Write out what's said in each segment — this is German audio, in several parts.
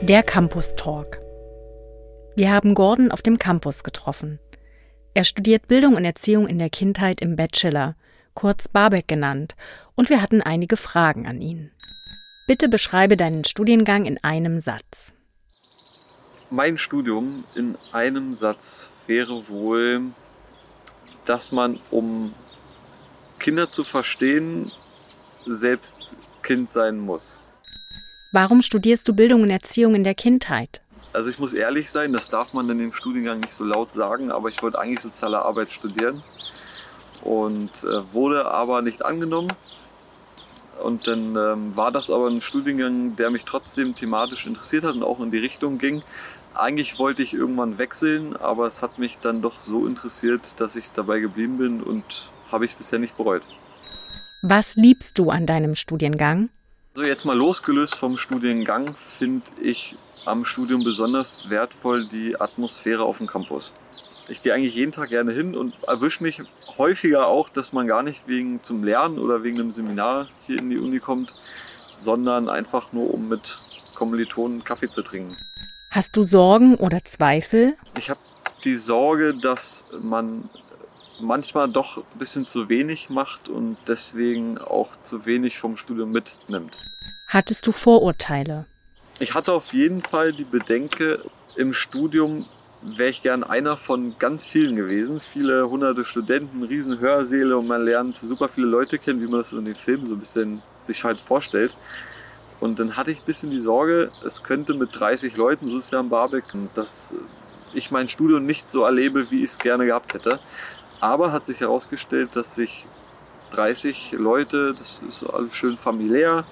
Der Campus Talk. Wir haben Gordon auf dem Campus getroffen. Er studiert Bildung und Erziehung in der Kindheit im Bachelor, kurz Barbeck genannt, und wir hatten einige Fragen an ihn. Bitte beschreibe deinen Studiengang in einem Satz. Mein Studium in einem Satz wäre wohl, dass man, um Kinder zu verstehen, selbst Kind sein muss. Warum studierst du Bildung und Erziehung in der Kindheit? Also ich muss ehrlich sein, das darf man in dem Studiengang nicht so laut sagen, aber ich wollte eigentlich soziale Arbeit studieren und äh, wurde aber nicht angenommen. Und dann ähm, war das aber ein Studiengang, der mich trotzdem thematisch interessiert hat und auch in die Richtung ging. Eigentlich wollte ich irgendwann wechseln, aber es hat mich dann doch so interessiert, dass ich dabei geblieben bin und habe ich bisher nicht bereut. Was liebst du an deinem Studiengang? Also jetzt mal losgelöst vom Studiengang finde ich am Studium besonders wertvoll die Atmosphäre auf dem Campus. Ich gehe eigentlich jeden Tag gerne hin und erwische mich häufiger auch, dass man gar nicht wegen zum Lernen oder wegen einem Seminar hier in die Uni kommt, sondern einfach nur um mit Kommilitonen Kaffee zu trinken. Hast du Sorgen oder Zweifel? Ich habe die Sorge, dass man manchmal doch ein bisschen zu wenig macht und deswegen auch zu wenig vom Studium mitnimmt. Hattest du Vorurteile? Ich hatte auf jeden Fall die Bedenke, im Studium wäre ich gern einer von ganz vielen gewesen. Viele hunderte Studenten, riesen Hörsäle und man lernt super viele Leute kennen, wie man das in den Filmen so ein bisschen sich halt vorstellt. Und dann hatte ich ein bisschen die Sorge, es könnte mit 30 Leuten, so ist ja am Barbeck, dass ich mein Studium nicht so erlebe, wie ich es gerne gehabt hätte. Aber hat sich herausgestellt, dass sich 30 Leute, das ist alles schön familiär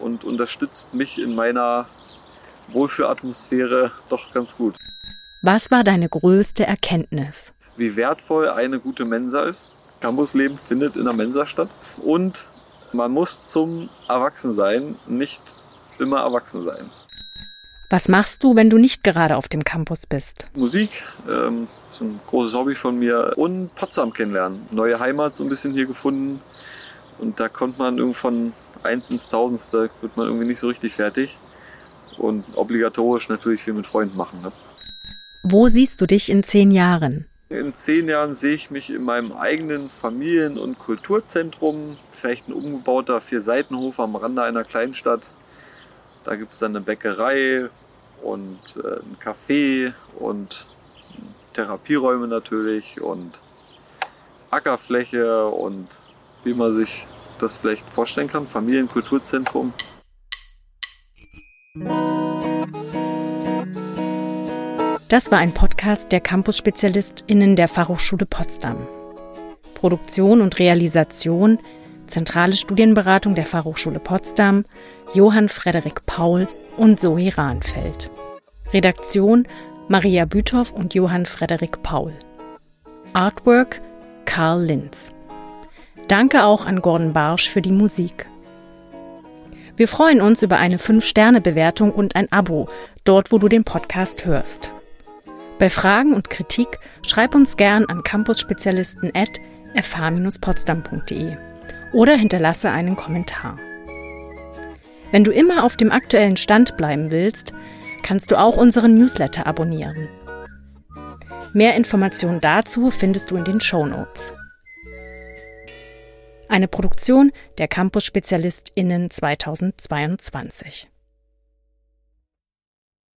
und unterstützt mich in meiner Wohlfühlatmosphäre doch ganz gut. Was war deine größte Erkenntnis? Wie wertvoll eine gute Mensa ist. Campusleben findet in der Mensa statt. Und man muss zum Erwachsensein nicht immer erwachsen sein. Was machst du, wenn du nicht gerade auf dem Campus bist? Musik ähm, ist ein großes Hobby von mir und Potsdam kennenlernen. Neue Heimat so ein bisschen hier gefunden und da kommt man irgendwann eins ins Tausendste, wird man irgendwie nicht so richtig fertig und obligatorisch natürlich viel mit Freunden machen. Ne? Wo siehst du dich in zehn Jahren? In zehn Jahren sehe ich mich in meinem eigenen Familien- und Kulturzentrum, vielleicht ein umgebauter Vier-Seitenhof am Rande einer Kleinstadt. Da gibt es dann eine Bäckerei, und äh, ein Café und Therapieräume natürlich und Ackerfläche und wie man sich das vielleicht vorstellen kann, Familienkulturzentrum. Das war ein Podcast der Campus-SpezialistInnen der Fachhochschule Potsdam. Produktion und Realisation, zentrale Studienberatung der Fachhochschule Potsdam, Johann Frederik Paul und Zoe Rahnfeld. Redaktion Maria Büthoff und Johann Frederik Paul. Artwork Karl Linz. Danke auch an Gordon Barsch für die Musik. Wir freuen uns über eine 5-Sterne-Bewertung und ein Abo, dort wo du den Podcast hörst. Bei Fragen und Kritik schreib uns gern an campusspezialisten at fh-potsdam.de oder hinterlasse einen Kommentar. Wenn du immer auf dem aktuellen Stand bleiben willst, kannst du auch unseren Newsletter abonnieren. Mehr Informationen dazu findest du in den Show Notes. Eine Produktion der Campus-SpezialistInnen 2022.